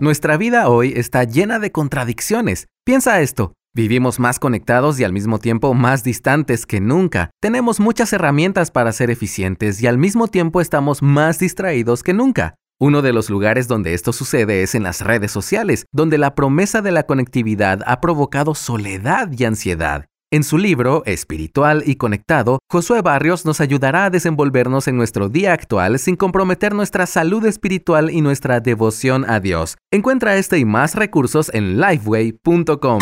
Nuestra vida hoy está llena de contradicciones. Piensa esto. Vivimos más conectados y al mismo tiempo más distantes que nunca. Tenemos muchas herramientas para ser eficientes y al mismo tiempo estamos más distraídos que nunca. Uno de los lugares donde esto sucede es en las redes sociales, donde la promesa de la conectividad ha provocado soledad y ansiedad. En su libro Espiritual y Conectado, Josué Barrios nos ayudará a desenvolvernos en nuestro día actual sin comprometer nuestra salud espiritual y nuestra devoción a Dios. Encuentra este y más recursos en lifeway.com.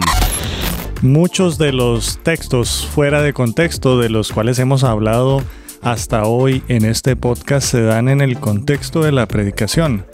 Muchos de los textos fuera de contexto de los cuales hemos hablado hasta hoy en este podcast se dan en el contexto de la predicación.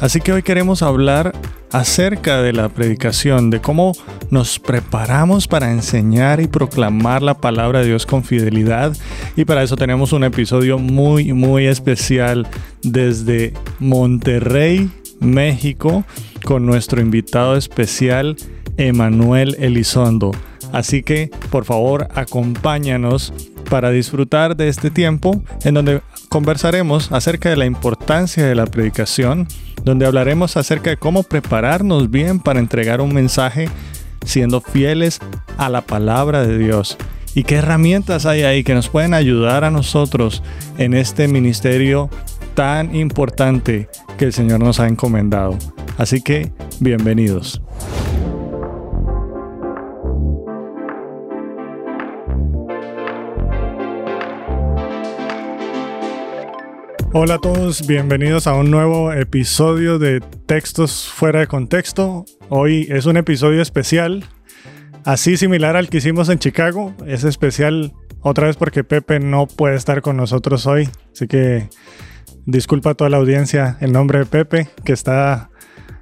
Así que hoy queremos hablar acerca de la predicación, de cómo nos preparamos para enseñar y proclamar la palabra de Dios con fidelidad. Y para eso tenemos un episodio muy, muy especial desde Monterrey, México, con nuestro invitado especial, Emanuel Elizondo. Así que, por favor, acompáñanos para disfrutar de este tiempo en donde conversaremos acerca de la importancia de la predicación, donde hablaremos acerca de cómo prepararnos bien para entregar un mensaje siendo fieles a la palabra de Dios. ¿Y qué herramientas hay ahí que nos pueden ayudar a nosotros en este ministerio tan importante que el Señor nos ha encomendado? Así que, bienvenidos. Hola a todos, bienvenidos a un nuevo episodio de Textos fuera de contexto. Hoy es un episodio especial, así similar al que hicimos en Chicago. Es especial otra vez porque Pepe no puede estar con nosotros hoy, así que disculpa a toda la audiencia el nombre de Pepe, que está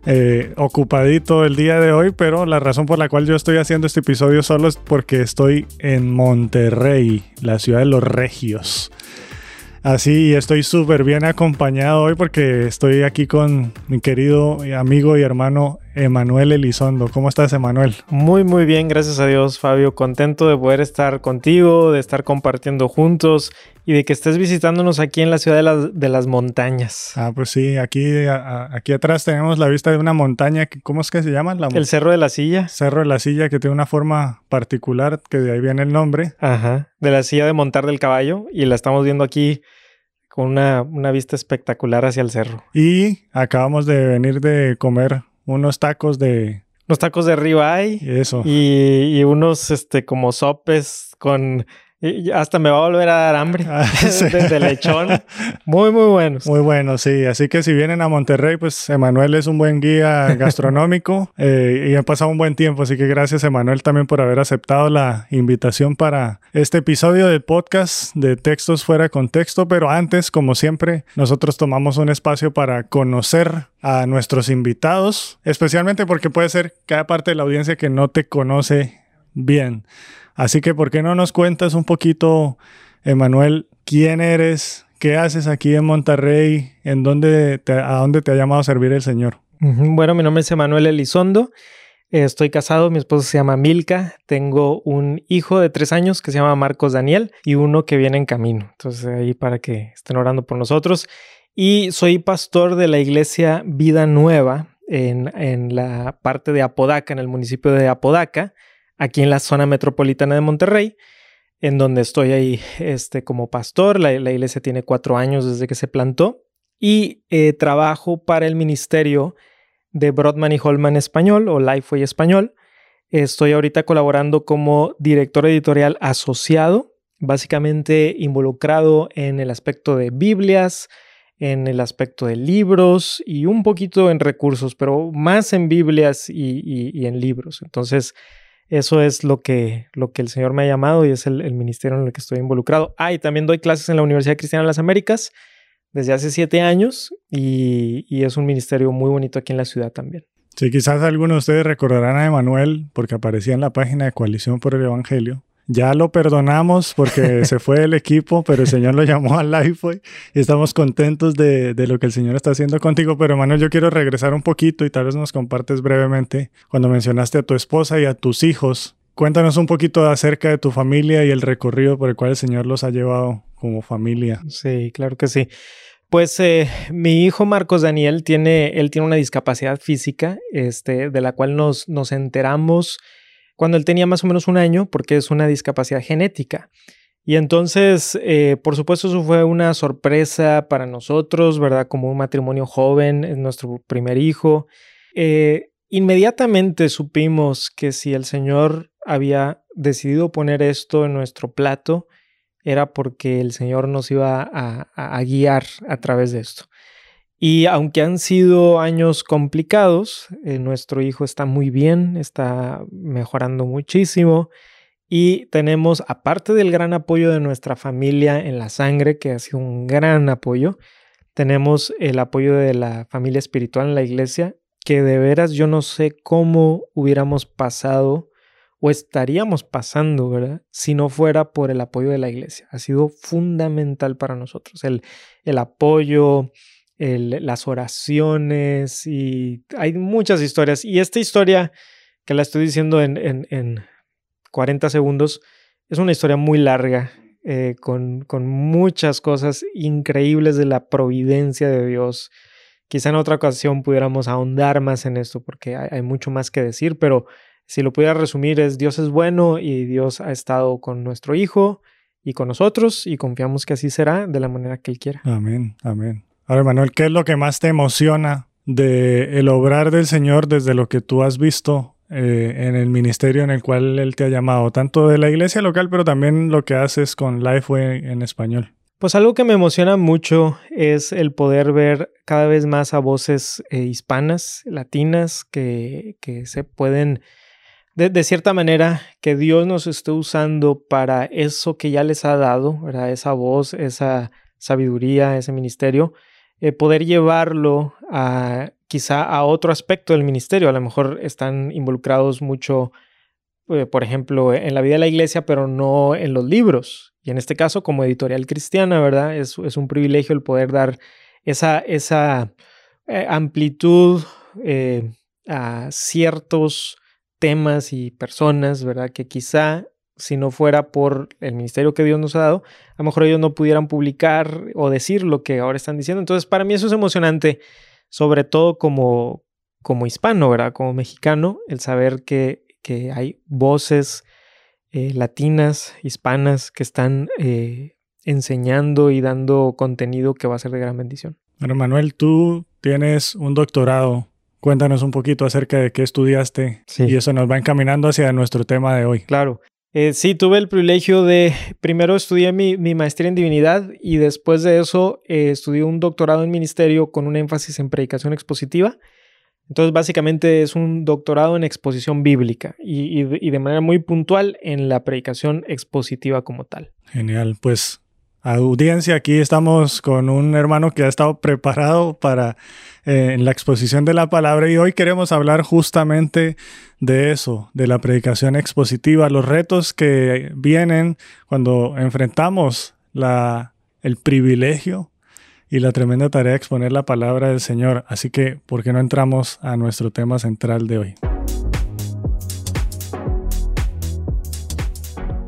eh, ocupadito el día de hoy, pero la razón por la cual yo estoy haciendo este episodio solo es porque estoy en Monterrey, la ciudad de los Regios. Así estoy súper bien acompañado hoy porque estoy aquí con mi querido amigo y hermano Emanuel Elizondo. ¿Cómo estás, Emanuel? Muy, muy bien, gracias a Dios, Fabio. Contento de poder estar contigo, de estar compartiendo juntos y de que estés visitándonos aquí en la ciudad de las, de las montañas. Ah, pues sí, aquí, aquí atrás tenemos la vista de una montaña. ¿Cómo es que se llama? el Cerro de la Silla. Cerro de la Silla, que tiene una forma particular, que de ahí viene el nombre. Ajá, de la silla de montar del caballo y la estamos viendo aquí con una, una vista espectacular hacia el cerro. Y acabamos de venir de comer unos tacos de... Unos tacos de ribeye. Eso. Y, y unos, este, como sopes con hasta me va a volver a dar hambre ah, de, lechón. Muy, muy buenos. Muy buenos, sí. Así que si vienen a Monterrey, pues Emanuel es un buen guía gastronómico eh, y ha pasado un buen tiempo. Así que gracias, Emanuel, también por haber aceptado la invitación para este episodio del podcast de Textos Fuera de Contexto. Pero antes, como siempre, nosotros tomamos un espacio para conocer a nuestros invitados, especialmente porque puede ser cada parte de la audiencia que no te conoce bien. Así que, ¿por qué no nos cuentas un poquito, Emanuel, quién eres, qué haces aquí en Monterrey, en dónde a dónde te ha llamado a servir el Señor? Bueno, mi nombre es Emanuel Elizondo. Estoy casado, mi esposa se llama Milka, tengo un hijo de tres años que se llama Marcos Daniel y uno que viene en camino. Entonces ahí para que estén orando por nosotros. Y soy pastor de la iglesia Vida Nueva en, en la parte de Apodaca, en el municipio de Apodaca aquí en la zona metropolitana de Monterrey, en donde estoy ahí este, como pastor. La, iglesia tiene cuatro años desde que se plantó y eh, trabajo para el ministerio de Broadman y Holman Español o Lifeway Español. Estoy ahorita colaborando como director editorial asociado, básicamente involucrado en el aspecto de Biblias, en el aspecto de libros y un poquito en recursos, pero más en Biblias y en libros. Entonces, eso es lo que, lo que el Señor me ha llamado y es el, ministerio en el que estoy involucrado. Ah, y también doy clases en la Universidad Cristiana de las Américas desde hace siete años y, y es un ministerio muy bonito aquí en la ciudad también. Sí, quizás algunos de ustedes recordarán a Emanuel porque aparecía en la página de Coalición por el Evangelio ya lo perdonamos porque se fue el equipo, pero el Señor lo llamó al Lifeway y estamos contentos de, de, lo que el Señor está haciendo contigo. Pero Manuel, yo quiero regresar un poquito y tal vez nos compartes brevemente cuando mencionaste a tu esposa y a tus hijos. Cuéntanos un poquito acerca de tu familia y el recorrido por el cual el Señor los ha llevado como familia. Sí, claro que sí. Pues eh, mi hijo Marcos Daniel tiene, él tiene una discapacidad física, este, de la cual nos, nos enteramos cuando él tenía más o menos un año, porque es una discapacidad genética. Y entonces, eh, por supuesto, eso fue una sorpresa para nosotros, ¿verdad? Como un matrimonio joven, es nuestro primer hijo. Eh, inmediatamente supimos que si el Señor había decidido poner esto en nuestro plato, era porque el Señor nos iba a, guiar a través de esto. Y aunque han sido años complicados, eh, nuestro hijo está muy bien, está mejorando muchísimo. Y tenemos, aparte del gran apoyo de nuestra familia en la sangre, que ha sido un gran apoyo, tenemos el apoyo de la familia espiritual en la iglesia, que de veras yo no sé cómo hubiéramos pasado o estaríamos pasando, ¿verdad? Si no fuera por el apoyo de la iglesia. Ha sido fundamental para nosotros. El, el apoyo, las oraciones y hay muchas historias. Y esta historia que la estoy diciendo en, en 40 segundos. Es una historia muy larga, eh, con, con, muchas cosas increíbles de la providencia de Dios. Quizá en otra ocasión pudiéramos ahondar más en esto porque hay, mucho más que decir, pero si lo pudiera resumir es Dios es bueno y Dios ha estado con nuestro Hijo y con nosotros y confiamos que así será de la manera que Él quiera. Amén, amén. Ahora, Manuel, ¿qué es lo que más te emociona de el obrar del Señor desde lo que tú has visto eh, en el ministerio en el cual Él te ha llamado, tanto de la iglesia local, pero también lo que haces con Lifeway en español. Pues algo que me emociona mucho es el poder ver cada vez más a voces eh, hispanas, latinas, que, que se pueden, de, de, cierta manera, que Dios nos esté usando para eso que ya les ha dado, ¿verdad? esa voz, esa sabiduría, ese ministerio, eh, poder llevarlo a quizá a otro aspecto del ministerio. A lo mejor están involucrados mucho, eh, por ejemplo, en la vida de la iglesia, pero no en los libros. Y en este caso, como editorial cristiana, ¿verdad? Es, es un privilegio el poder dar esa, esa eh, amplitud a ciertos temas y personas, ¿verdad? Que quizá si no fuera por el ministerio que Dios nos ha dado, a lo mejor ellos no pudieran publicar o decir lo que ahora están diciendo. Entonces, para mí eso es emocionante, sobre todo como, como hispano, ¿verdad? Como mexicano, el saber que, que hay voces eh, latinas, hispanas, que están eh, enseñando y dando contenido que va a ser de gran bendición. Bueno, Manuel, tú tienes un doctorado. Cuéntanos un poquito acerca de qué estudiaste y eso nos va encaminando hacia nuestro tema de hoy. Claro. Eh, sí, tuve el privilegio de, primero estudié mi, maestría en divinidad y después de eso eh, estudié un doctorado en ministerio con un énfasis en predicación expositiva. Entonces, básicamente es un doctorado en exposición bíblica y, y de manera muy puntual en la predicación expositiva como tal. Genial, pues audiencia, aquí estamos con un hermano que ha estado preparado para eh, la exposición de la palabra y hoy queremos hablar justamente de eso, de la predicación expositiva, los retos que vienen cuando enfrentamos la, el privilegio y la tremenda tarea de exponer la palabra del Señor. Así que, ¿por qué no entramos a nuestro tema central de hoy?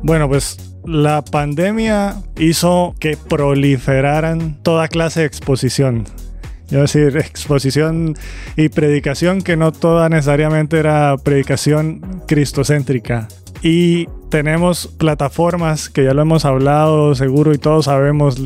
Bueno, pues la pandemia hizo que proliferaran toda clase de exposición. Yo decir, exposición y predicación que no toda necesariamente era predicación cristocéntrica. Y tenemos plataformas que ya lo hemos hablado seguro y todos sabemos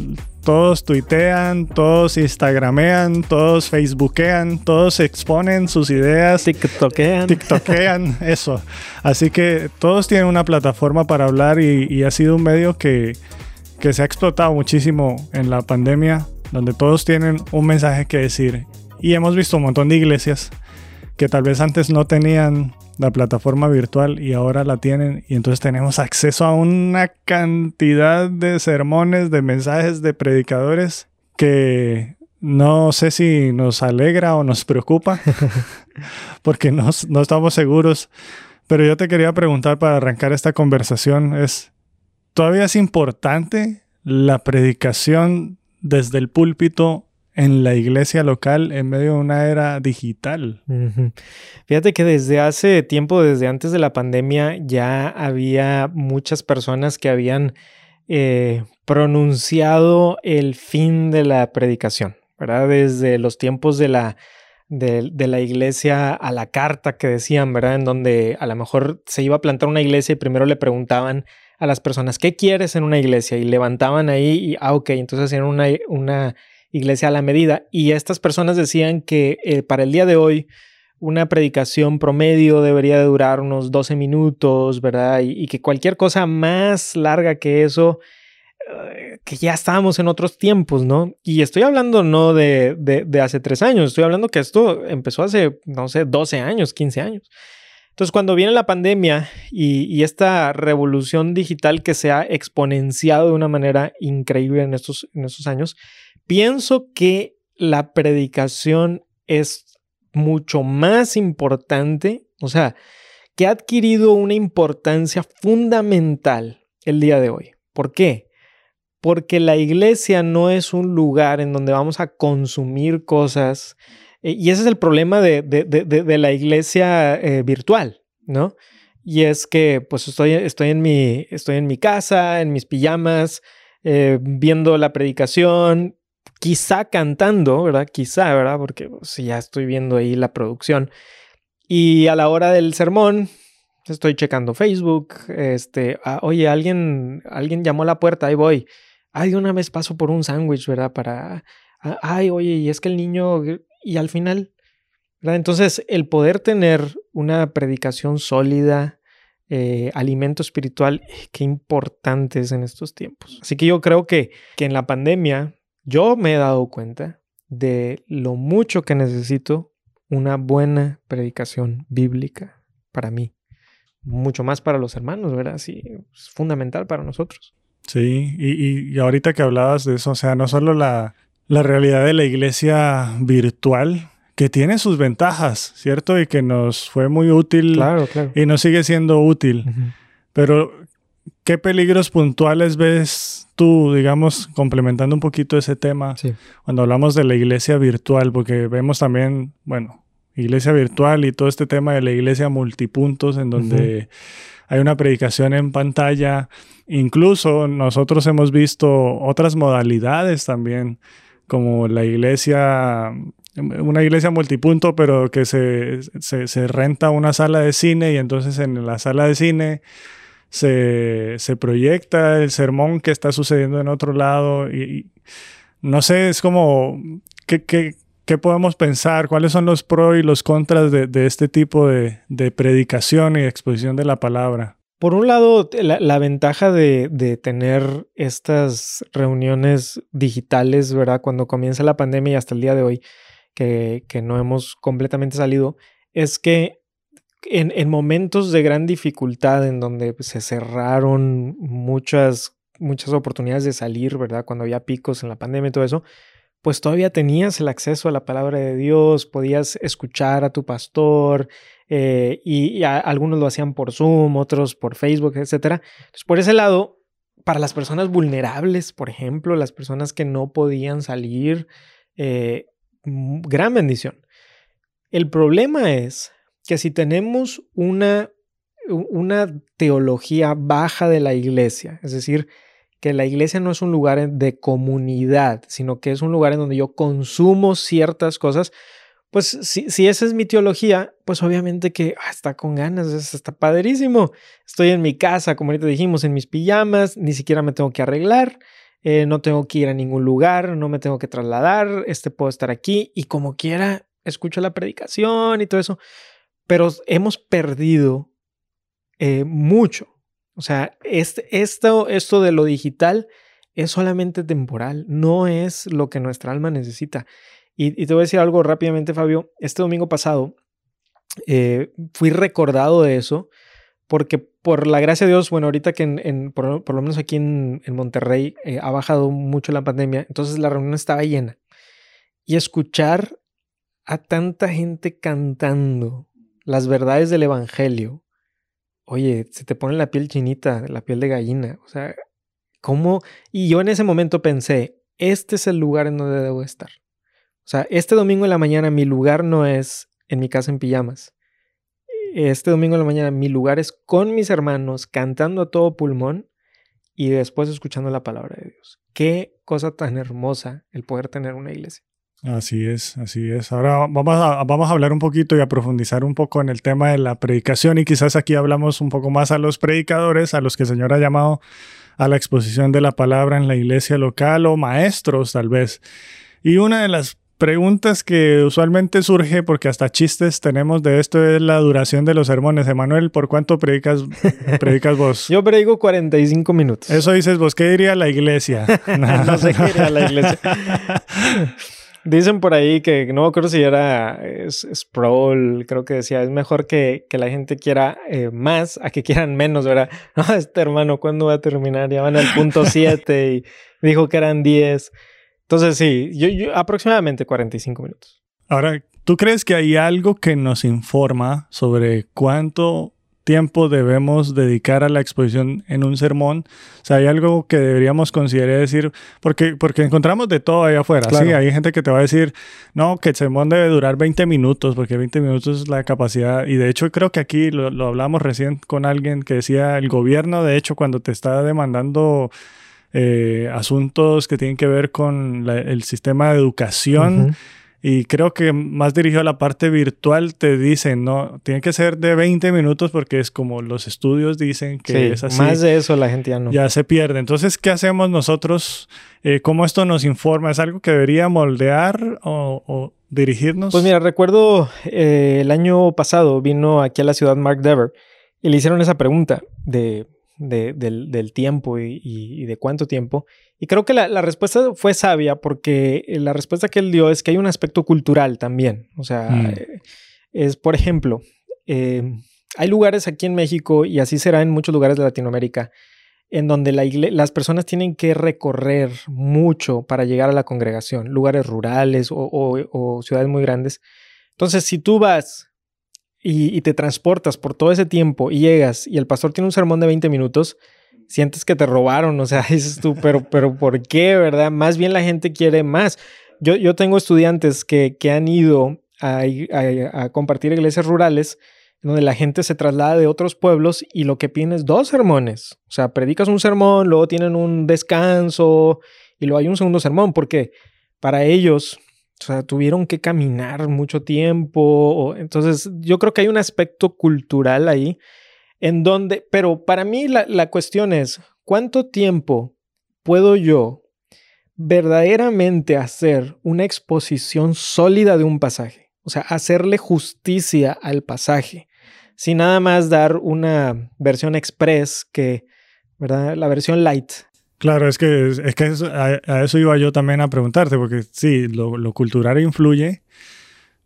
todos tuitean, todos instagramean, todos facebookean, todos exponen sus ideas. TikTokean. TikTokean, eso. Así que todos tienen una plataforma para hablar y, ha sido un medio que, que se ha explotado muchísimo en la pandemia, donde todos tienen un mensaje que decir. Y hemos visto un montón de iglesias que tal vez antes no tenían la plataforma virtual y ahora la tienen y entonces tenemos acceso a una cantidad de sermones, de mensajes de predicadores que no sé si nos alegra o nos preocupa porque no, no estamos seguros. Pero yo te quería preguntar para arrancar esta conversación es, ¿todavía es importante la predicación desde el púlpito en la iglesia local en medio de una era digital. Fíjate que desde hace tiempo, desde antes de la pandemia, ya había muchas personas que habían eh, pronunciado el fin de la predicación, ¿verdad? Desde los tiempos de la, de, la iglesia a la carta que decían, ¿verdad? En donde a lo mejor se iba a plantar una iglesia y primero le preguntaban a las personas, ¿qué quieres en una iglesia? Y levantaban ahí y, ah, ok, entonces hacían una iglesia a la medida. Y estas personas decían que eh, para el día de hoy una predicación promedio debería de durar unos 12 minutos, ¿verdad? Y, que cualquier cosa más larga que eso, eh, que ya estábamos en otros tiempos, ¿no? Y estoy hablando no de, de, hace tres años, estoy hablando que esto empezó hace, no sé, 12 años, 15 años. Entonces, cuando viene la pandemia y, y, esta revolución digital que se ha exponenciado de una manera increíble en estos, en estos años, pienso que la predicación es mucho más importante, o sea, que ha adquirido una importancia fundamental el día de hoy. ¿Por qué? Porque la iglesia no es un lugar en donde vamos a consumir cosas, eh, y ese es el problema de, la iglesia eh, virtual, ¿no? Y es que pues estoy, estoy, en, mi, estoy en mi casa, en mis pijamas, eh, viendo la predicación, quizá cantando, ¿verdad? Quizá, ¿verdad? Porque si ya estoy viendo ahí la producción. Y a la hora del sermón, estoy checando Facebook, este, ah, oye, alguien, alguien llamó a la puerta, ahí voy. Ay, una vez paso por un sándwich, ¿verdad? Para, ah, ay, oye, y es que el niño, y al final, ¿verdad? Entonces, el poder tener una predicación sólida, eh, alimento espiritual, qué importante es en estos tiempos. Así que yo creo que, que en la pandemia yo me he dado cuenta de lo mucho que necesito una buena predicación bíblica para mí. Mucho más para los hermanos, ¿verdad? Sí, es fundamental para nosotros. Sí, y, ahorita que hablabas de eso, o sea, no solo la, realidad de la iglesia virtual, que tiene sus ventajas, ¿cierto? Y que nos fue muy útil claro, claro. y nos sigue siendo útil. Pero, ¿qué peligros puntuales ves tú, digamos, complementando un poquito ese tema, cuando hablamos de la iglesia virtual, porque vemos también, bueno, iglesia virtual y todo este tema de la iglesia multipuntos, en donde hay una predicación en pantalla. Incluso nosotros hemos visto otras modalidades también, como la iglesia, una iglesia multipunto, pero que se, se renta una sala de cine y entonces en la sala de cine se, proyecta el sermón que está sucediendo en otro lado y, no sé, es como, ¿qué, qué, podemos pensar? ¿Cuáles son los pros y los contras de, este tipo de, predicación y exposición de la palabra? Por un lado, la, ventaja de, tener estas reuniones digitales, ¿verdad? Cuando comienza la pandemia y hasta el día de hoy, que, que no hemos completamente salido, es que en, momentos de gran dificultad, en donde pues, se cerraron muchas, muchas oportunidades de salir, ¿verdad? Cuando había picos en la pandemia y todo eso, pues todavía tenías el acceso a la palabra de Dios, podías escuchar a tu pastor, eh, y, algunos lo hacían por Zoom, otros por Facebook, etc. Entonces, por ese lado, para las personas vulnerables, por ejemplo, las personas que no podían salir, eh, gran bendición. El problema es que si tenemos una, una teología baja de la iglesia, es decir, que la iglesia no es un lugar de comunidad, sino que es un lugar en donde yo consumo ciertas cosas, pues si, si esa es mi teología, pues obviamente que ah, está con ganas, está padrísimo. Estoy en mi casa, como ahorita dijimos, en mis pijamas, ni siquiera me tengo que arreglar, eh, no tengo que ir a ningún lugar, no me tengo que trasladar, este puedo estar aquí y como quiera, escucho la predicación y todo eso pero hemos perdido eh, mucho. O sea, este, esto, esto de lo digital es solamente temporal, no es lo que nuestra alma necesita. Y, te voy a decir algo rápidamente, Fabio. Este domingo pasado eh, fui recordado de eso porque por la gracia de Dios, bueno, ahorita que en, por, lo menos aquí en, Monterrey eh, ha bajado mucho la pandemia, entonces la reunión estaba llena. Y escuchar a tanta gente cantando, las verdades del Evangelio, oye, se te pone la piel chinita, la piel de gallina. O sea, ¿cómo? Y yo en ese momento pensé, este es el lugar en donde debo estar. O sea, este domingo en la mañana mi lugar no es en mi casa en pijamas. Este domingo en la mañana mi lugar es con mis hermanos cantando a todo pulmón y después escuchando la palabra de Dios. Qué cosa tan hermosa el poder tener una iglesia. Así es, así es. Ahora vamos a, vamos a hablar un poquito y a profundizar un poco en el tema de la predicación y quizás aquí hablamos un poco más a los predicadores, a los que el Señor ha llamado a la exposición de la palabra en la iglesia local o maestros tal vez. Y una de las preguntas que usualmente surge, porque hasta chistes tenemos de esto, es la duración de los sermones. Emanuel, ¿por cuánto predicas, predicas vos? Yo predico 45 minutos. Eso dices vos, ¿qué diría la iglesia? no sé qué diría la iglesia. Dicen por ahí que no acuerdo si era Sproul, creo que decía, es mejor que, que la gente quiera eh, más a que quieran menos, ¿verdad? No, este hermano, ¿cuándo va a terminar? Ya van al punto 7 y dijo que eran 10. Entonces, sí, yo, aproximadamente 45 minutos. Ahora, ¿tú crees que hay algo que nos informa sobre cuánto tiempo debemos dedicar a la exposición en un sermón? O sea, hay algo que deberíamos considerar decir, porque, porque encontramos de todo ahí afuera. Sí, hay gente que te va a decir, no, que el sermón debe durar 20 minutos, porque 20 minutos es la capacidad. Y de hecho, creo que aquí lo, lo hablamos recién con alguien que decía, el gobierno, de hecho, cuando te está demandando eh, asuntos que tienen que ver con el sistema de educación. Y creo que más dirigido a la parte virtual te dicen, no, tiene que ser de 20 minutos porque es como los estudios dicen que es así. Más de eso la gente ya no. Ya se pierde. Entonces, ¿qué hacemos nosotros? Eh, ¿Cómo esto nos informa? ¿Es algo que debería moldear o, dirigirnos? Pues mira, recuerdo eh, el año pasado vino aquí a la ciudad Mark Dever y le hicieron esa pregunta de del, tiempo y, de cuánto tiempo. Y creo que la, respuesta fue sabia porque eh, la respuesta que él dio es que hay un aspecto cultural también. O sea, mm. eh, es, por ejemplo, eh, hay lugares aquí en México y así será en muchos lugares de Latinoamérica en donde las personas tienen que recorrer mucho para llegar a la congregación, lugares rurales o ciudades muy grandes. Entonces, si tú vas y, te transportas por todo ese tiempo y llegas y el pastor tiene un sermón de 20 minutos, sientes que te robaron, o sea, dices tú, pero, pero ¿por qué, verdad? Más bien la gente quiere más. Yo, yo tengo estudiantes que, que han ido a, a, compartir iglesias rurales donde la gente se traslada de otros pueblos y lo que piden es dos sermones. O sea, predicas un sermón, luego tienen un descanso y luego hay un segundo sermón, porque para ellos o sea, tuvieron que caminar mucho tiempo. entonces, yo creo que hay un aspecto cultural ahí en donde, pero para mí la, la cuestión es, ¿cuánto tiempo puedo yo verdaderamente hacer una exposición sólida de un pasaje? O sea, hacerle justicia al pasaje, sin nada más dar una versión express que, ¿verdad? La versión light. Claro, es que, es que a, eso iba yo también a preguntarte, porque sí, lo, cultural influye,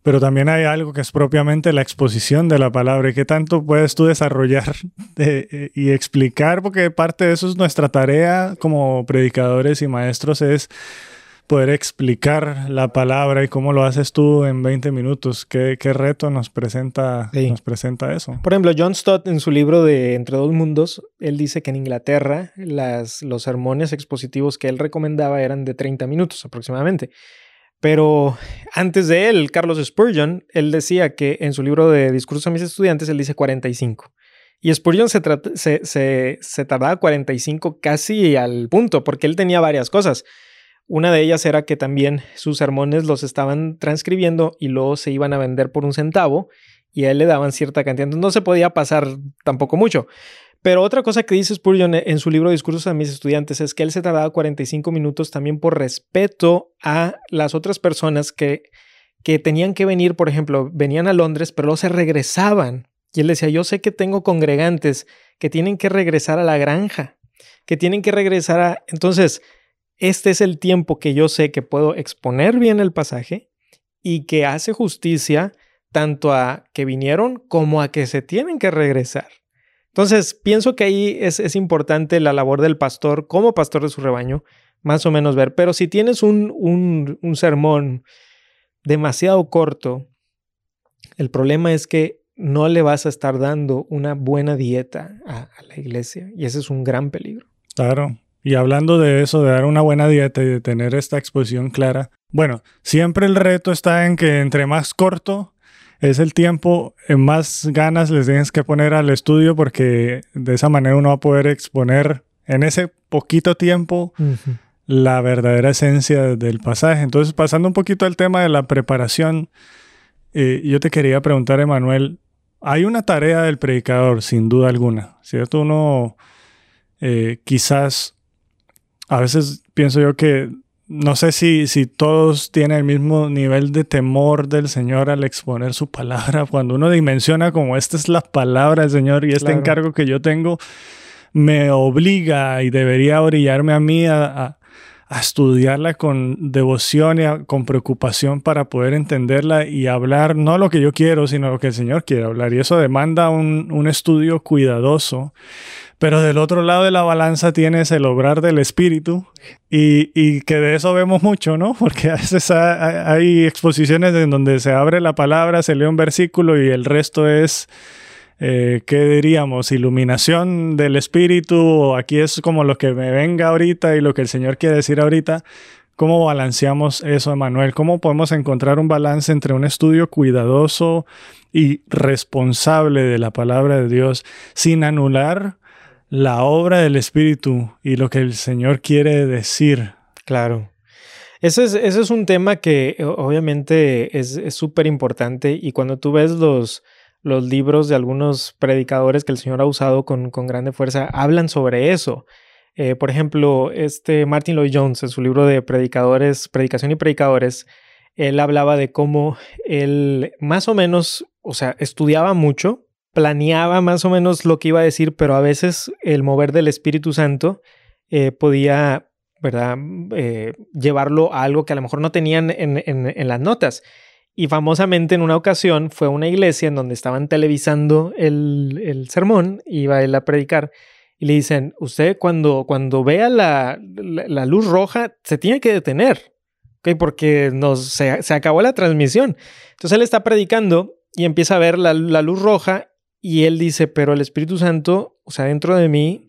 pero también hay algo que es propiamente la exposición de la palabra y qué tanto puedes tú desarrollar y explicar, porque parte de eso es nuestra tarea como predicadores y maestros, es poder explicar la palabra y cómo lo haces tú en 20 minutos. ¿Qué, qué reto nos presenta, nos presenta eso? Por ejemplo, John Stott en su libro de Entre dos mundos, él dice que en Inglaterra las, los sermones expositivos que él recomendaba eran de 30 minutos aproximadamente. Pero antes de él, Carlos Spurgeon, él decía que en su libro de Discursos a mis estudiantes, él dice 45. Y Spurgeon se, se, se, se tardaba 45 casi al punto, porque él tenía varias cosas. Una de ellas era que también sus sermones los estaban transcribiendo y luego se iban a vender por un centavo y a él le daban cierta cantidad. Entonces no se podía pasar tampoco mucho. Pero otra cosa que dice Spurgeon en su libro Discursos a mis estudiantes es que él se tardaba 45 minutos también por respeto a las otras personas que, que tenían que venir, por ejemplo, venían a Londres, pero luego se regresaban. Y él decía, yo sé que tengo congregantes que tienen que regresar a la granja, que tienen que regresar a... Entonces, este es el tiempo que yo sé que puedo exponer bien el pasaje y que hace justicia tanto a que vinieron como a que se tienen que regresar. Entonces, pienso que ahí es, importante la labor del pastor como pastor de su rebaño, más o menos ver. Pero si tienes un, un, sermón demasiado corto, el problema es que no le vas a estar dando una buena dieta a, a la iglesia y ese es un gran peligro. Claro, y hablando de eso, de dar una buena dieta y de tener esta exposición clara, bueno, siempre el reto está en que entre más corto es el tiempo, más ganas les tienes que poner al estudio porque de esa manera uno va a poder exponer en ese poquito tiempo la verdadera esencia del pasaje. Entonces, pasando un poquito al tema de la preparación, eh, yo te quería preguntar, Emanuel, hay una tarea del predicador, sin duda alguna, ¿cierto? Uno eh, quizás, a veces pienso yo que no sé si, si todos tienen el mismo nivel de temor del Señor al exponer su palabra. Cuando uno dimensiona como esta es la palabra del Señor y este encargo que yo tengo, me obliga y debería orillarme a mí a, estudiarla con devoción y con preocupación para poder entenderla y hablar no lo que yo quiero, sino lo que el Señor quiere hablar. Y eso demanda un, un estudio cuidadoso. Pero del otro lado de la balanza tienes el obrar del Espíritu y, y, que de eso vemos mucho, ¿no? Porque a veces hay exposiciones en donde se abre la palabra, se lee un versículo y el resto es eh, ¿qué diríamos? Iluminación del espíritu, aquí es como lo que me venga ahorita y lo que el Señor quiere decir ahorita. ¿Cómo balanceamos eso, Emanuel? ¿Cómo podemos encontrar un balance entre un estudio cuidadoso y responsable de la palabra de Dios sin anular la obra del Espíritu y lo que el Señor quiere decir? Claro. Ese es, ese es un tema que obviamente es súper importante y cuando tú ves los, los libros de algunos predicadores que el Señor ha usado con, con grande fuerza hablan sobre eso. Eh, por ejemplo, este Martin Lloyd Jones, en su libro de predicadores, predicación y predicadores, él hablaba de cómo él más o menos, o sea, estudiaba mucho, planeaba más o menos lo que iba a decir, pero a veces el mover del Espíritu Santo eh, podía, ¿verdad?, eh, llevarlo a algo que a lo mejor no tenían en, en las notas. Y famosamente en una ocasión fue a una iglesia en donde estaban televisando el, sermón, iba él a predicar, y le dicen, usted cuando, cuando vea la, luz roja se tiene que detener, ¿okay? porque nos, se, se, acabó la transmisión. Entonces él está predicando y empieza a ver la, la luz roja y él dice, pero el Espíritu Santo, o sea, dentro de mí,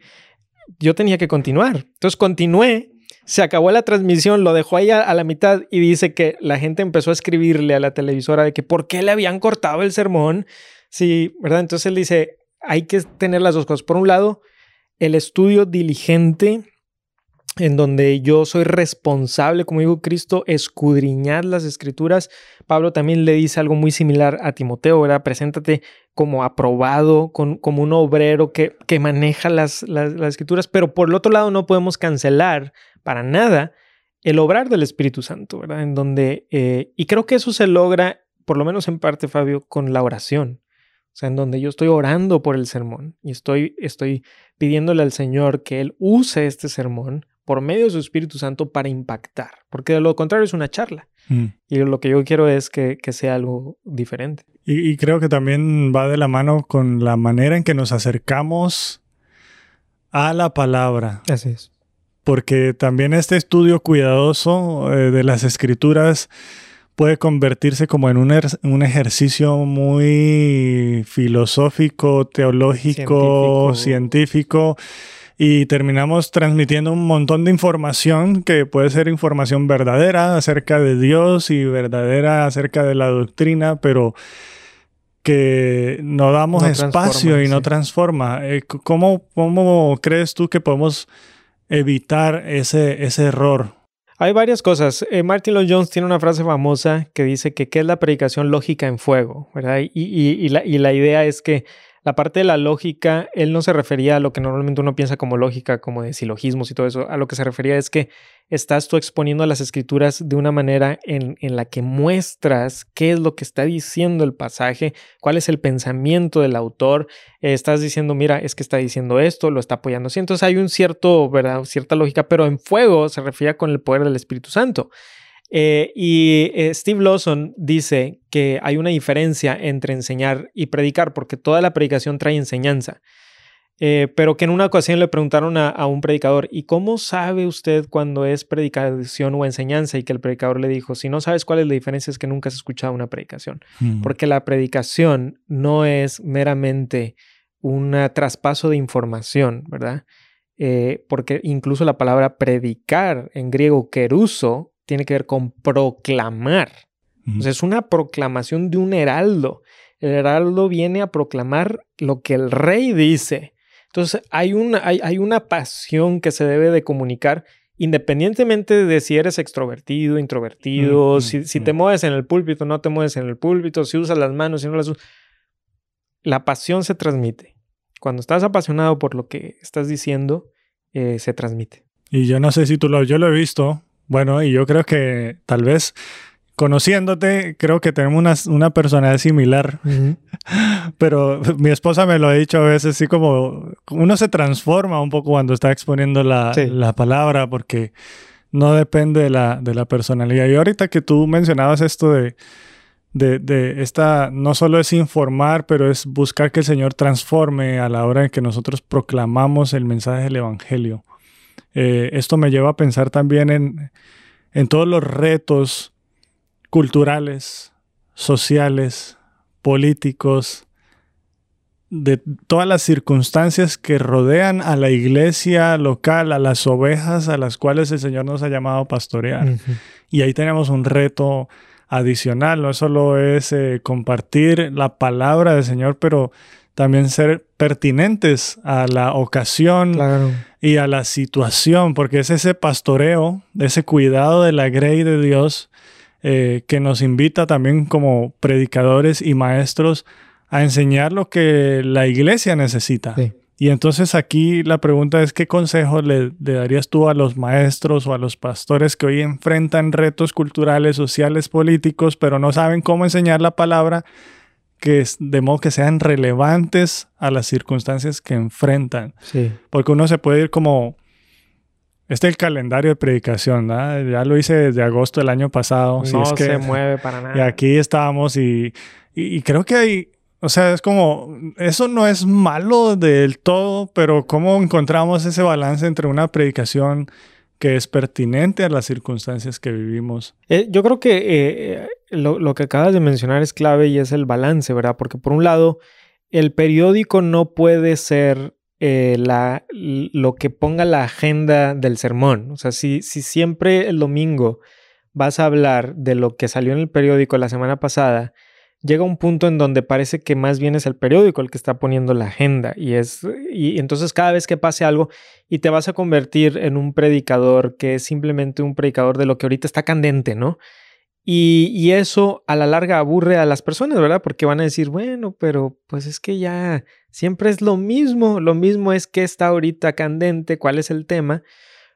yo tenía que continuar. Entonces continué se acabó la transmisión, lo dejó ahí a, la mitad y dice que la gente empezó a escribirle a la televisora de que por qué le habían cortado el sermón. Sí, ¿verdad? Entonces él dice, hay que tener las dos cosas. Por un lado, el estudio diligente en donde yo soy responsable, como dijo Cristo, escudriñar las escrituras. Pablo también le dice algo muy similar a Timoteo, ¿verdad? Preséntate como aprobado, como un obrero que, que maneja las, las, escrituras, pero por el otro lado no podemos cancelar para nada el obrar del Espíritu Santo, ¿verdad? En donde, eh, y creo que eso se logra, por lo menos en parte, Fabio, con la oración. O sea, en donde yo estoy orando por el sermón y estoy, estoy pidiéndole al Señor que Él use este sermón por medio de su Espíritu Santo para impactar, porque de lo contrario es una charla. Mm. Y lo que yo quiero es que, sea algo diferente. Y, creo que también va de la mano con la manera en que nos acercamos a la palabra. Así es. Porque también este estudio cuidadoso eh, de las escrituras puede convertirse como en un, un ejercicio muy filosófico, teológico, científico y terminamos transmitiendo un montón de información que puede ser información verdadera acerca de Dios y verdadera acerca de la doctrina, pero que no damos espacio y no transforma. Eh, ¿Cómo, ¿Cómo, crees tú que podemos evitar ese, ese error? Hay varias cosas. Eh, Martin Lloyd Jones tiene una frase famosa que dice que ¿qué es la predicación lógica en fuego? ¿verdad? Y, y, la, y la idea es que la parte de la lógica, él no se refería a lo que normalmente uno piensa como lógica, como de silogismos y todo eso. A lo que se refería es que estás tú exponiendo las escrituras de una manera en, la que muestras qué es lo que está diciendo el pasaje, cuál es el pensamiento del autor. estás diciendo, mira, es que está diciendo esto, lo está apoyando así. Entonces hay un cierto, ¿verdad? Cierta lógica, pero en fuego se refería con el poder del Espíritu Santo. Eh, y eh, Steve Lawson dice que hay una diferencia entre enseñar y predicar, porque toda la predicación trae enseñanza. Eh, pero que en una ocasión le preguntaron a, un predicador, ¿y cómo sabe usted cuando es predicación o enseñanza? Y que el predicador le dijo, si no sabes cuál es la diferencia es que nunca has escuchado una predicación, mm. porque la predicación no es meramente un traspaso de información, ¿verdad? porque incluso la palabra predicar en griego, queruso, tiene que ver con proclamar. es una proclamación de un heraldo. El heraldo viene a proclamar lo que el rey dice. Entonces hay una, hay, hay una pasión que se debe de comunicar independientemente de si eres extrovertido, introvertido, Mm, si, mm, si te mueves en el púlpito, no te mueves en el púlpito, si usas las manos, si no las usas. La pasión se transmite. Cuando estás apasionado por lo que estás diciendo, eh, se transmite. Y yo no sé si tú lo, yo lo he visto, bueno, y yo creo que tal vez conociéndote, creo que tenemos una, una personalidad similar, pero mi esposa me lo ha dicho a veces, así como uno se transforma un poco cuando está exponiendo la, Sí. la palabra, porque no depende de la, de la personalidad. Y ahorita que tú mencionabas esto de, de, de esta, no solo es informar, pero es buscar que el Señor transforme a la hora en que nosotros proclamamos el mensaje del Evangelio. Eh, esto me lleva a pensar también en, en todos los retos culturales, sociales, políticos, de todas las circunstancias que rodean a la iglesia local, a las ovejas a las cuales el Señor nos ha llamado a pastorear. Y ahí tenemos un reto adicional, no solo es eh, compartir la palabra del Señor, pero también ser pertinentes a la ocasión Claro. Y a la situación, porque es ese pastoreo, ese cuidado de la grey de Dios eh, que nos invita también como predicadores y maestros a enseñar lo que la iglesia necesita. Sí. Y entonces aquí la pregunta es, ¿qué consejo le, le darías tú a los maestros o a los pastores que hoy enfrentan retos culturales, sociales, políticos, pero no saben cómo enseñar la palabra, que de modo que sean relevantes a las circunstancias que enfrentan? Sí. Porque uno se puede ir como... Este es el calendario de predicación, ¿verdad? Ya lo hice desde agosto del año pasado. no es que, se mueve para nada. y aquí estábamos y, y- y creo que hay, o sea, es como, eso no es malo del todo, pero ¿cómo encontramos ese balance entre una predicación que es pertinente a las circunstancias que vivimos? Eh, yo creo que eh, lo, lo que acabas de mencionar es clave y es el balance, ¿verdad? Porque por un lado, el periódico no puede ser eh, la, lo que ponga la agenda del sermón. O sea, si, si siempre el domingo vas a hablar de lo que salió en el periódico la semana pasada, llega un punto en donde parece que más bien es el periódico el que está poniendo la agenda y es y entonces cada vez que pase algo y te vas a convertir en un predicador que es simplemente un predicador de lo que ahorita está candente, ¿no? Y, eso a la larga aburre a las personas, ¿verdad? Porque van a decir, bueno, pero pues es que ya siempre es lo mismo, lo mismo es que está ahorita candente, cuál es el tema,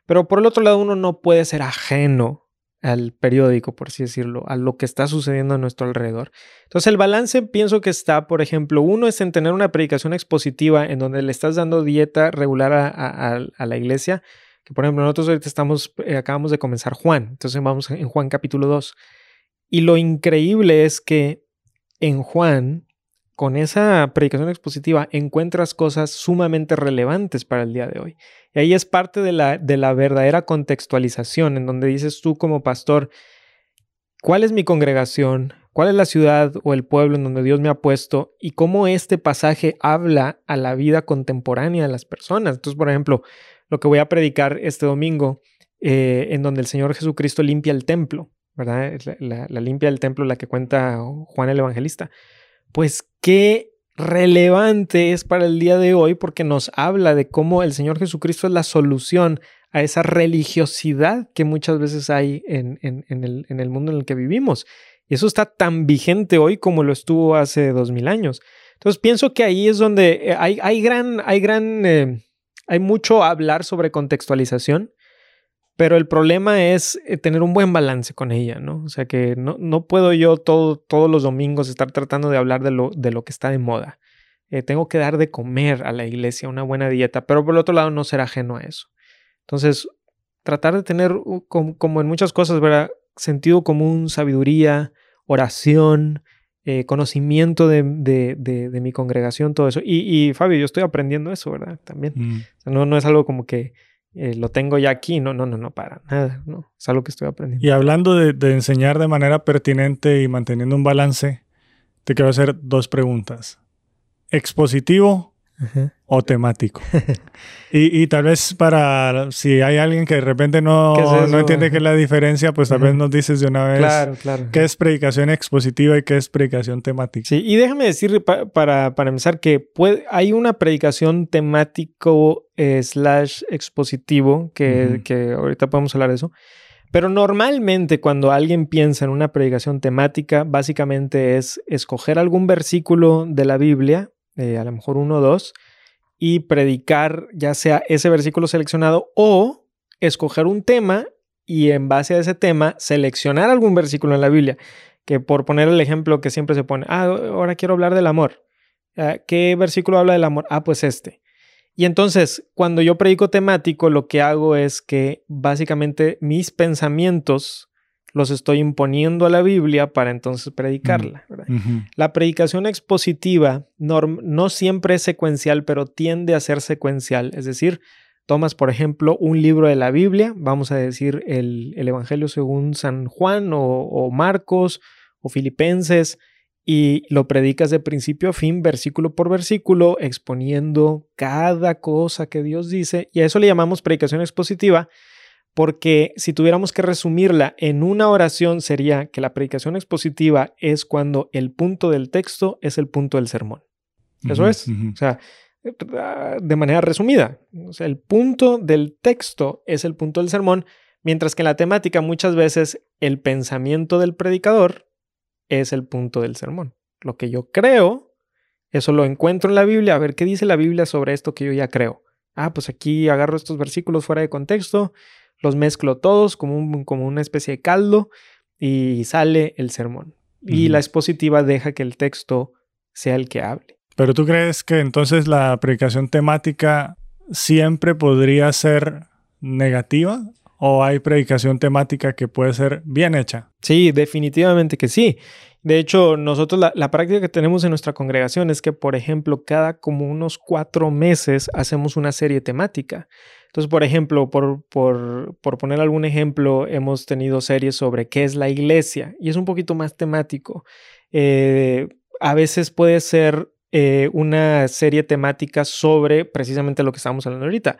pero por el otro lado uno no puede ser ajeno al periódico, por así decirlo, a lo que está sucediendo a nuestro alrededor. Entonces el balance pienso que está, por ejemplo, uno es en tener una predicación expositiva en donde le estás dando dieta regular a la iglesia, que por ejemplo nosotros ahorita estamos, eh, acabamos de comenzar Juan, entonces vamos en Juan capítulo 2. Y lo increíble es que en Juan, con esa predicación expositiva, encuentras cosas sumamente relevantes para el día de hoy. Y ahí es parte de la, de la verdadera contextualización, en donde dices tú como pastor, ¿cuál es mi congregación? ¿Cuál es la ciudad o el pueblo en donde Dios me ha puesto? Y cómo este pasaje habla a la vida contemporánea de las personas. Entonces, por ejemplo, lo que voy a predicar este domingo, eh, en donde el Señor Jesucristo limpia el templo, ¿verdad? La, limpia del templo, la que cuenta Juan el Evangelista. Pues qué relevante es para el día de hoy porque nos habla de cómo el Señor Jesucristo es la solución a esa religiosidad que muchas veces hay en, en- el, en el mundo en el que vivimos. Y eso está tan vigente hoy como lo estuvo hace dos mil años. Entonces pienso que ahí es donde eh, hay, hay gran, hay gran, eh, hay mucho hablar sobre contextualización, pero el problema es eh, tener un buen balance con ella, ¿no? O sea que no, no puedo yo todo, todos los domingos estar tratando de hablar de lo, de lo que está de moda. Eh, tengo que dar de comer a la iglesia una buena dieta, pero por el otro lado no ser ajeno a eso. Entonces, tratar de tener, como, como en muchas cosas, ¿verdad? Sentido común, sabiduría, oración, eh, conocimiento de, de- de- de mi congregación, todo eso. Y, y, Fabio, yo estoy aprendiendo eso, ¿verdad? También. Mm. O sea, no, no es algo como que eh, lo tengo ya aquí, no, no, no, no, para nada, no. Es algo que estoy aprendiendo. Y hablando de, de enseñar de manera pertinente y manteniendo un balance, te quiero hacer dos preguntas. ¿Expositivo o temático. y, tal vez para, si hay alguien que de repente no, no entiende qué es la diferencia, pues tal vez nos dices de una vez claro, claro. qué es predicación expositiva y qué es predicación temática. Sí, y déjame decir para, para empezar que puede, hay una predicación temático eh, slash expositivo, que, que ahorita podemos hablar de eso. Pero normalmente cuando alguien piensa en una predicación temática, básicamente es escoger algún versículo de la Biblia, eh, a lo mejor uno o dos, y predicar ya sea ese versículo seleccionado o escoger un tema y en base a ese tema seleccionar algún versículo en la Biblia. Que por poner el ejemplo que siempre se pone, ah, ahora quiero hablar del amor. Ah, ¿Qué versículo habla del amor? Ah, pues este. Y entonces, cuando yo predico temático, lo que hago es que básicamente mis pensamientos los estoy imponiendo a la Biblia para entonces predicarla. La predicación expositiva no, siempre es secuencial, pero tiende a ser secuencial. Es decir, tomas, por ejemplo, un libro de la Biblia, vamos a decir el, Evangelio según San Juan o Marcos o Filipenses, y lo predicas de principio a fin, versículo por versículo, exponiendo cada cosa que Dios dice. Y a eso le llamamos predicación expositiva, porque si tuviéramos que resumirla en una oración sería que la predicación expositiva es cuando el punto del texto es el punto del sermón. Eso es. O sea, de manera resumida, o sea, el punto del texto es el punto del sermón, mientras que en la temática muchas veces el pensamiento del predicador es el punto del sermón. Lo que yo creo, eso lo encuentro en la Biblia, a ver qué dice la Biblia sobre esto que yo ya creo. Ah, pues aquí agarro estos versículos fuera de contexto, los mezclo todos como, como una especie de caldo y sale el sermón. Y la expositiva deja que el texto sea el que hable. Pero tú crees que entonces la predicación temática siempre podría ser negativa? o hay predicación temática que puede ser bien hecha? Sí, definitivamente que sí. De hecho, nosotros la, práctica que tenemos en nuestra congregación es que, por ejemplo, cada como unos cuatro meses hacemos una serie temática. Entonces, por ejemplo, por, por, por, poner algún ejemplo, hemos tenido series sobre qué es la iglesia y es un poquito más temático. Eh, a veces puede ser eh, una serie temática sobre precisamente lo que estamos hablando ahorita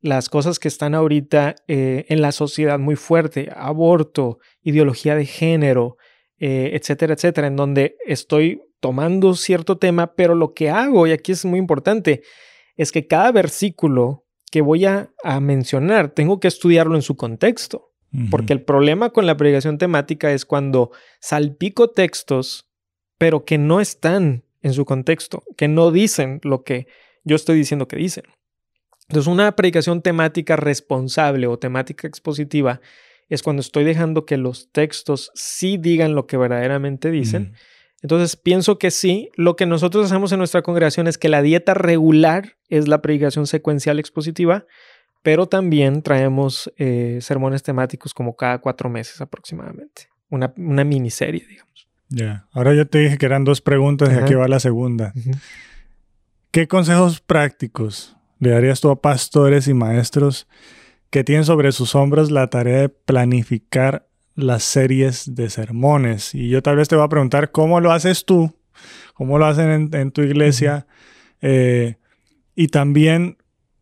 las cosas que están ahorita eh, en la sociedad muy fuerte, aborto, ideología de género, etcétera, etcétera, en donde estoy tomando cierto tema, pero lo que hago, y aquí es muy importante, es que cada versículo que voy a, mencionar tengo que estudiarlo en su contexto, porque el problema con la predicación temática es cuando salpico textos, pero que no están en su contexto, que no dicen lo que yo estoy diciendo que dicen. Entonces, una predicación temática responsable o temática expositiva es cuando estoy dejando que los textos sí digan lo que verdaderamente dicen. Entonces, pienso que sí. Lo que nosotros hacemos en nuestra congregación es que la dieta regular es la predicación secuencial expositiva, pero también traemos eh, sermones temáticos como cada cuatro meses aproximadamente. Una, miniserie, digamos. Ya. Ahora yo te dije que eran dos preguntas y aquí va la segunda. ¿Qué consejos prácticos le darías tú a pastores y maestros que tienen sobre sus hombros la tarea de planificar las series de sermones? Y yo tal vez te voy a preguntar cómo lo haces tú, cómo lo hacen en, tu iglesia, eh, y también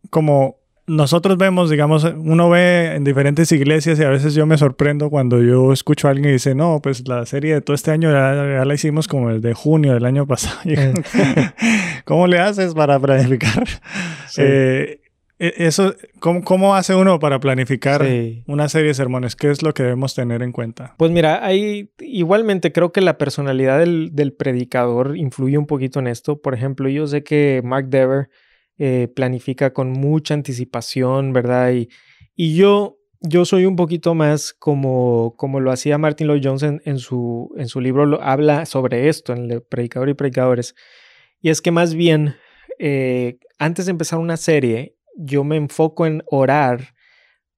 como nosotros vemos, digamos, uno ve en diferentes iglesias y a veces yo me sorprendo cuando yo escucho a alguien y dice, no, pues la serie de todo este año ya, la hicimos como el de junio del año pasado. Eh. ¿Cómo le haces para planificar? Eh, e, eso, ¿cómo, hace uno para planificar una serie de sermones? ¿Qué es lo que debemos tener en cuenta? Pues mira, hay, igualmente creo que la personalidad del, del predicador influye un poquito en esto. Por ejemplo, yo sé que Mark Dever eh, planifica con mucha anticipación, ¿verdad? Y, y yo, yo soy un poquito más como, como lo hacía Martin Lloyd Jones en, su, en su libro, lo, habla sobre esto, en el Predicador y Predicadores. Y es que más bien, eh, antes de empezar una serie, yo me enfoco en orar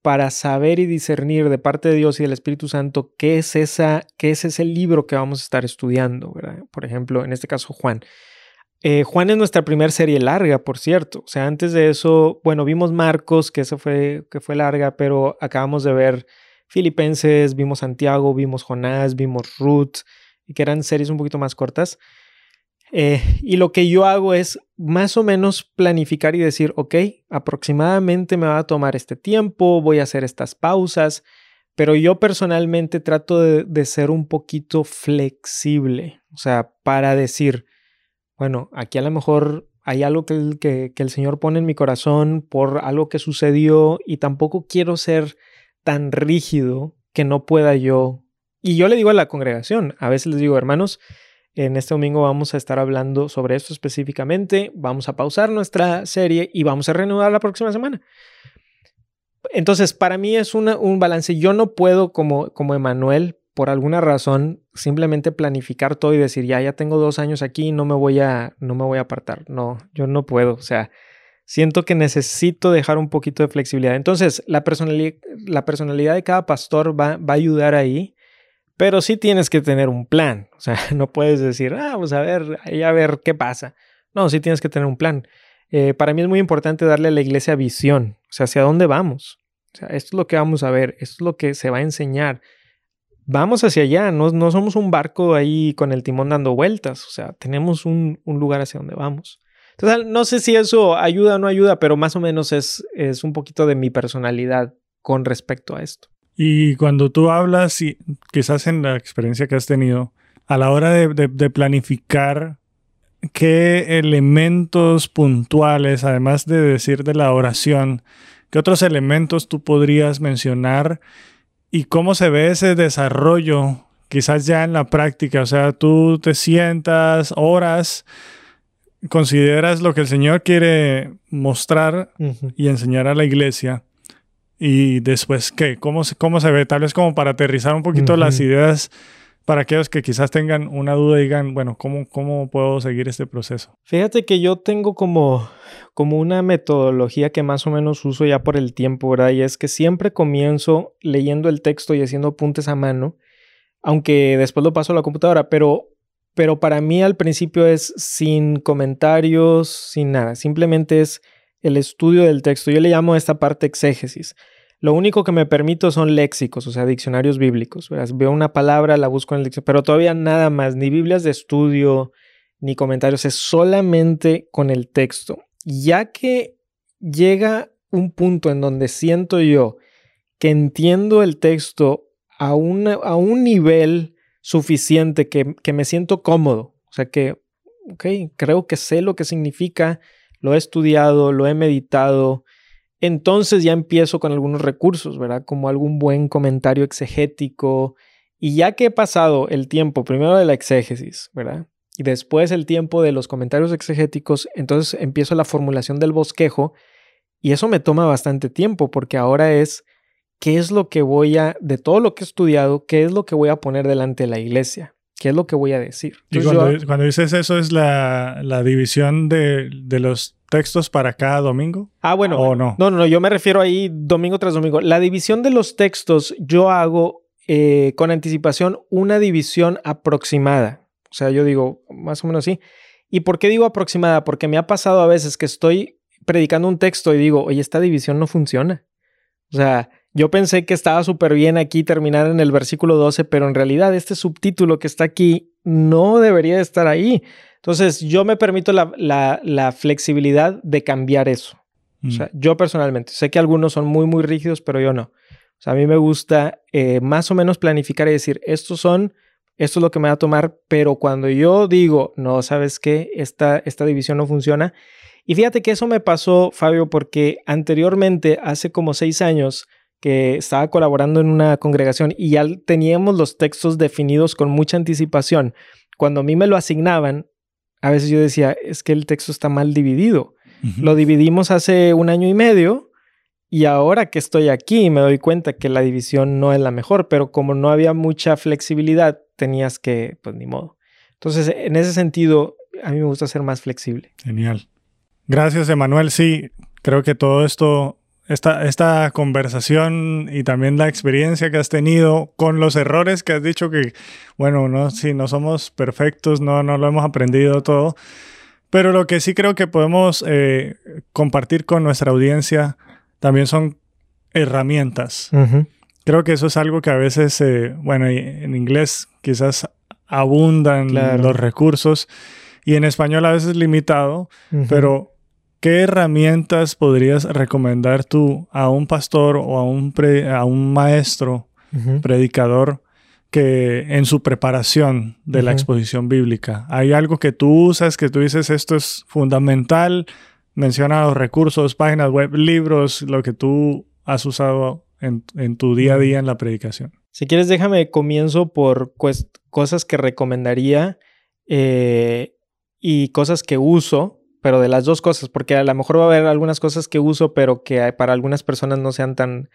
para saber y discernir de parte de Dios y del Espíritu Santo qué es, esa, qué es ese libro que vamos a estar estudiando, ¿verdad? Por ejemplo, en este caso Juan. Eh, Juan es nuestra primera serie larga, por cierto. O sea, antes de eso, bueno, vimos Marcos, que fue, que fue larga, pero acabamos de ver Filipenses, vimos Santiago, vimos Jonás, vimos Ruth, y que eran series un poquito más cortas. Eh, y lo que yo hago es más o menos planificar y decir, ok, aproximadamente me va a tomar este tiempo, voy a hacer estas pausas, pero yo personalmente trato de, ser un poquito flexible, o sea, para decir, bueno, aquí a lo mejor hay algo que el, que, que el Señor pone en mi corazón por algo que sucedió y tampoco quiero ser tan rígido que no pueda yo. Y yo le digo a la congregación, a veces les digo, hermanos, en este domingo vamos a estar hablando sobre esto específicamente. Vamos a pausar nuestra serie y vamos a reanudar la próxima semana. Entonces, para mí es un balance. Yo no puedo, como, como Emanuel, por alguna razón, simplemente planificar todo y decir, ya, ya tengo dos años aquí, no me voy a, no me voy a apartar. No, yo no puedo. O sea, siento que necesito dejar un poquito de flexibilidad. Entonces, la personalidad, la personalidad de cada pastor va, va a ayudar ahí pero sí tienes que tener un plan. O sea, no puedes decir, ah, vamos a ver, a ver qué pasa. No, sí tienes que tener un plan. Eh, para mí es muy importante darle a la iglesia visión. O sea, ¿hacia dónde vamos? O sea, esto es lo que vamos a ver, esto es lo que se va a enseñar. Vamos hacia allá, no, no somos un barco ahí con el timón dando vueltas. O sea, tenemos un, un lugar hacia donde vamos. Entonces, no sé si eso ayuda o no ayuda, pero más o menos es, es un poquito de mi personalidad con respecto a esto. Y cuando tú hablas, y quizás en la experiencia que has tenido, a la hora de, planificar qué elementos puntuales, además de decir de la oración, qué otros elementos tú podrías mencionar y cómo se ve ese desarrollo quizás ya en la práctica, o sea, tú te sientas, horas, consideras lo que el Señor quiere mostrar y enseñar a la iglesia y después, ¿qué? ¿Cómo se, cómo se ve? Tal vez como para aterrizar un poquito las ideas para aquellos que quizás tengan una duda y digan, bueno, ¿cómo, cómo puedo seguir este proceso? Fíjate que yo tengo como, como una metodología que más o menos uso ya por el tiempo, ¿verdad? Y es que siempre comienzo leyendo el texto y haciendo apuntes a mano, aunque después lo paso a la computadora, pero, pero para mí al principio es sin comentarios, sin nada, simplemente es el estudio del texto. Yo le llamo a esta parte exégesis. Lo único que me permito son léxicos, o sea, diccionarios bíblicos. Veo una palabra, la busco en el diccionario, pero todavía nada más, ni Biblias de estudio, ni comentarios, es solamente con el texto. Ya que llega un punto en donde siento yo que entiendo el texto a, a un nivel suficiente que, que me siento cómodo, o sea que, ok, creo que sé lo que significa lo he estudiado, lo he meditado, entonces ya empiezo con algunos recursos, ¿verdad? Como algún buen comentario exegético. Y ya que he pasado el tiempo primero de la exégesis, ¿verdad? Y después el tiempo de los comentarios exegéticos, entonces empiezo la formulación del bosquejo. Y eso me toma bastante tiempo porque ahora es qué es lo que voy a, de todo lo que he estudiado, qué es lo que voy a poner delante de la iglesia. ¿Qué es lo que voy a decir? y cuando, dices eso es la, división de, los textos para cada domingo. Ah, bueno. ¿O no? No, no, yo me refiero ahí domingo tras domingo. La división de los textos yo hago eh, con anticipación una división aproximada. O sea, yo digo más o menos así. ¿Y por qué digo aproximada? Porque me ha pasado a veces que estoy predicando un texto y digo, oye, esta división no funciona. O sea, yo pensé que estaba súper bien aquí terminar en el versículo 12, pero en realidad este subtítulo que está aquí no debería de estar ahí. Entonces yo me permito la, flexibilidad de cambiar eso. O sea, mm. yo personalmente, sé que algunos son muy, muy rígidos, pero yo no. O sea, a mí me gusta eh, más o menos planificar y decir, estos son, esto es lo que me va a tomar, pero cuando yo digo, no, ¿sabes qué? Esta, esta división no funciona. Y fíjate que eso me pasó, Fabio, porque anteriormente, hace como seis años, que estaba colaborando en una congregación y ya teníamos los textos definidos con mucha anticipación. Cuando a mí me lo asignaban, a veces yo decía, es que el texto está mal dividido. Lo dividimos hace un año y medio y ahora que estoy aquí me doy cuenta que la división no es la mejor, pero como no había mucha flexibilidad, tenías que, pues ni modo. Entonces, en ese sentido, a mí me gusta ser más flexible. Genial. Gracias, Emanuel. Sí, creo que todo esto esta, esta conversación y también la experiencia que has tenido con los errores que has dicho que, bueno, no, si no somos perfectos, no, no lo hemos aprendido todo, pero lo que sí creo que podemos eh, compartir con nuestra audiencia también son herramientas. Creo que eso es algo que a veces, eh, bueno, en inglés quizás abundan los recursos y en español a veces limitado, pero ¿qué herramientas podrías recomendar tú a un pastor o a un, a un maestro, predicador, que en su preparación de la exposición bíblica? ¿Hay algo que tú usas, que tú dices esto es fundamental? Menciona los recursos, páginas web, libros, lo que tú has usado en, tu día a día en la predicación. Si quieres, déjame comienzo por cosas que recomendaría eh, y cosas que uso, pero de las dos cosas, porque a lo mejor va a haber algunas cosas que uso, pero que para algunas personas no sean tan,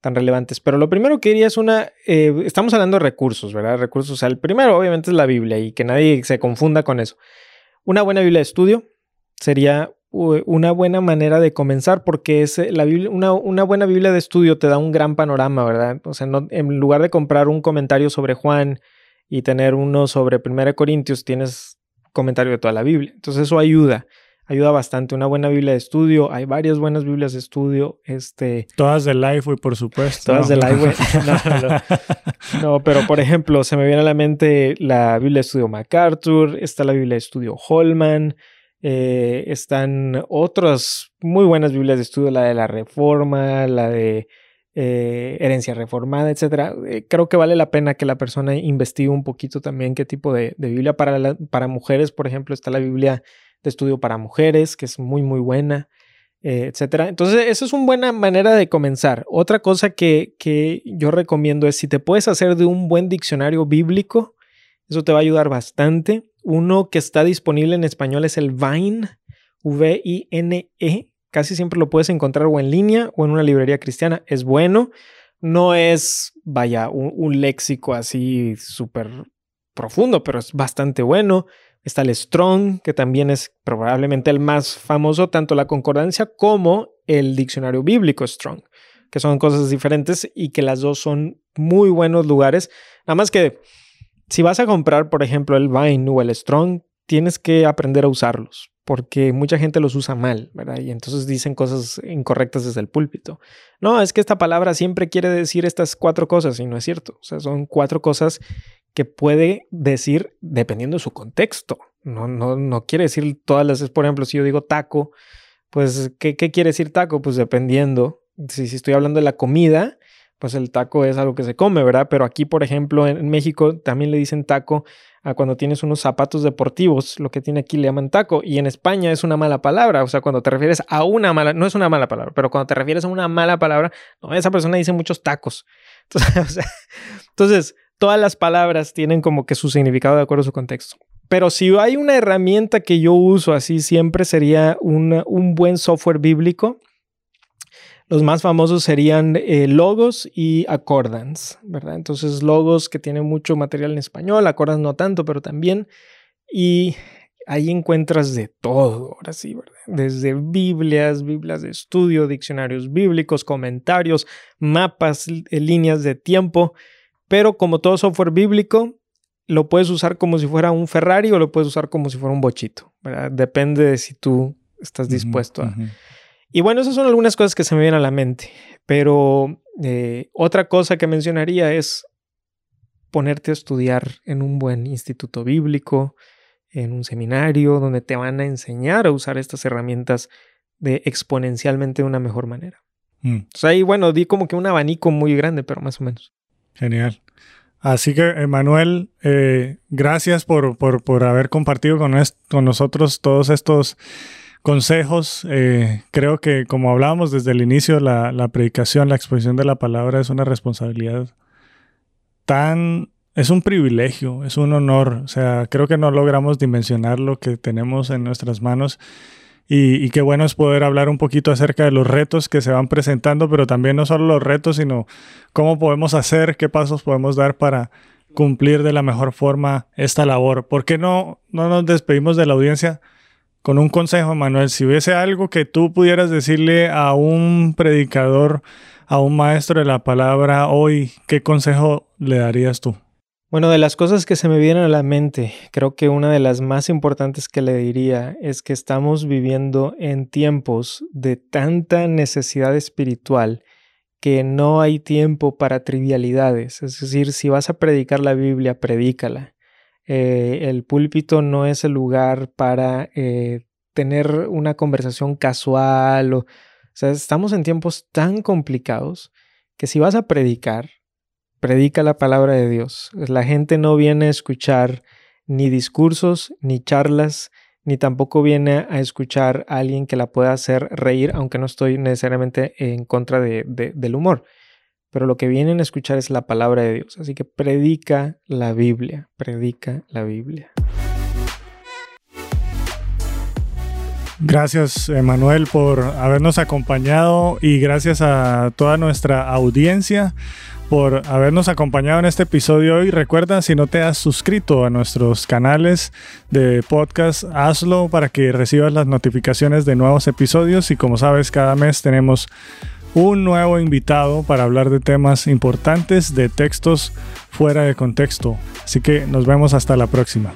tan relevantes. Pero lo primero que diría es una, eh, estamos hablando de recursos, ¿verdad? Recursos, o sea, el primero obviamente es la Biblia y que nadie se confunda con eso. Una buena Biblia de estudio sería una buena manera de comenzar porque es eh, la Biblia, una, una, buena Biblia de estudio te da un gran panorama, ¿verdad? O sea, no, en lugar de comprar un comentario sobre Juan y tener uno sobre 1 Corintios, tienes comentario de toda la Biblia. Entonces eso ayuda, ayuda bastante. Una buena Biblia de estudio, hay varias buenas Biblias de estudio. Este, todas de Lifeway, por supuesto. Todas de Lifeway. no, no, pero por ejemplo, se me viene a la mente la Biblia de estudio MacArthur, está la Biblia de estudio Holman. Eh, están otras muy buenas Biblias de estudio, la de la Reforma, la de eh, herencia reformada, etcétera. Eh, creo que vale la pena que la persona investigue un poquito también qué tipo de, Biblia para, para mujeres, por ejemplo, está la Biblia estudio para mujeres, que es muy, muy buena, eh, etcétera. Entonces, esa es una buena manera de comenzar. Otra cosa que, que yo recomiendo es si te puedes hacer de un buen diccionario bíblico, eso te va a ayudar bastante. Uno que está disponible en español es el Vine, V-I-N-E, Casi siempre lo puedes encontrar o en línea o en una librería cristiana. Es bueno. No es, vaya, un, léxico así súper profundo, pero es bastante bueno. Está el Strong, que también es probablemente el más famoso, tanto la concordancia como el diccionario bíblico Strong, que son cosas diferentes y que las dos son muy buenos lugares. Nada más que si vas a comprar, por ejemplo, el Vine o el Strong, tienes que aprender a usarlos porque mucha gente los usa mal, ¿verdad? Y entonces dicen cosas incorrectas desde el púlpito. No, es que esta palabra siempre quiere decir estas cuatro cosas y no es cierto. O sea, son cuatro cosas que puede decir dependiendo de su contexto. No, no, no quiere decir todas las, por ejemplo, si yo digo taco, pues, ¿qué, qué quiere decir taco? Pues dependiendo. Si, si estoy hablando de la comida, pues el taco es algo que se come, ¿verdad? Pero aquí, por ejemplo, en México también le dicen taco a cuando tienes unos zapatos deportivos, lo que tiene aquí le llaman taco, y en España es una mala palabra, o sea, cuando te refieres a una mala, no es una mala palabra, pero cuando te refieres a una mala palabra, esa persona dice muchos tacos. Entonces todas las palabras tienen como que su significado de acuerdo a su contexto. Pero si hay una herramienta que yo uso así siempre sería un buen software bíblico los más famosos serían eh, Logos y Accordance, ¿verdad? Entonces, Logos que tiene mucho material en español, Accordance no tanto, pero también. Y ahí encuentras de todo, ahora sí, ¿verdad? Desde Biblias, Biblias de estudio, diccionarios bíblicos, comentarios, mapas, eh, líneas de tiempo. Pero como todo software bíblico, lo puedes usar como si fuera un Ferrari o lo puedes usar como si fuera un bochito, ¿verdad? Depende de si tú estás dispuesto a. Y bueno, esas son algunas cosas que se me vienen a la mente, pero eh, otra cosa que mencionaría es ponerte a estudiar en un buen instituto bíblico, en un seminario donde te van a enseñar a usar estas herramientas de exponencialmente de una mejor manera. Mm. O sea, ahí, bueno, di como que un abanico muy grande, pero más o menos. Genial. Así que, Emanuel, eh, gracias por, por, por, haber compartido con, con nosotros todos estos consejos. Eh, creo que como hablábamos desde el inicio, la, la, predicación, la exposición de la palabra es una responsabilidad tan... Es un privilegio, es un honor. O sea, creo que no logramos dimensionar lo que tenemos en nuestras manos. Y, qué bueno es poder hablar un poquito acerca de los retos que se van presentando, pero también no solo los retos, sino cómo podemos hacer, qué pasos podemos dar para cumplir de la mejor forma esta labor. ¿Por qué no, no nos despedimos de la audiencia? con un consejo, Manuel, si hubiese algo que tú pudieras decirle a un predicador, a un maestro de la palabra hoy, ¿qué consejo le darías tú? Bueno, de las cosas que se me vienen a la mente, creo que una de las más importantes que le diría es que estamos viviendo en tiempos de tanta necesidad espiritual que no hay tiempo para trivialidades. Es decir, si vas a predicar la Biblia, predícala Eh, el púlpito no es el lugar para eh, tener una conversación casual. O, o sea, estamos en tiempos tan complicados que si vas a predicar, predica la palabra de Dios. La gente no viene a escuchar ni discursos, ni charlas, ni tampoco viene a escuchar a alguien que la pueda hacer reír, aunque no estoy necesariamente en contra de, del humor. Pero lo que vienen a escuchar es la palabra de Dios. Así que predica la Biblia, predica la Biblia. Gracias, Emanuel, por habernos acompañado y gracias a toda nuestra audiencia por habernos acompañado en este episodio y recuerda si no te has suscrito a nuestros canales de podcast hazlo para que recibas las notificaciones de nuevos episodios. Y como sabes cada mes tenemos un nuevo invitado para hablar de temas importantes de textos fuera de contexto. Así que nos vemos hasta la próxima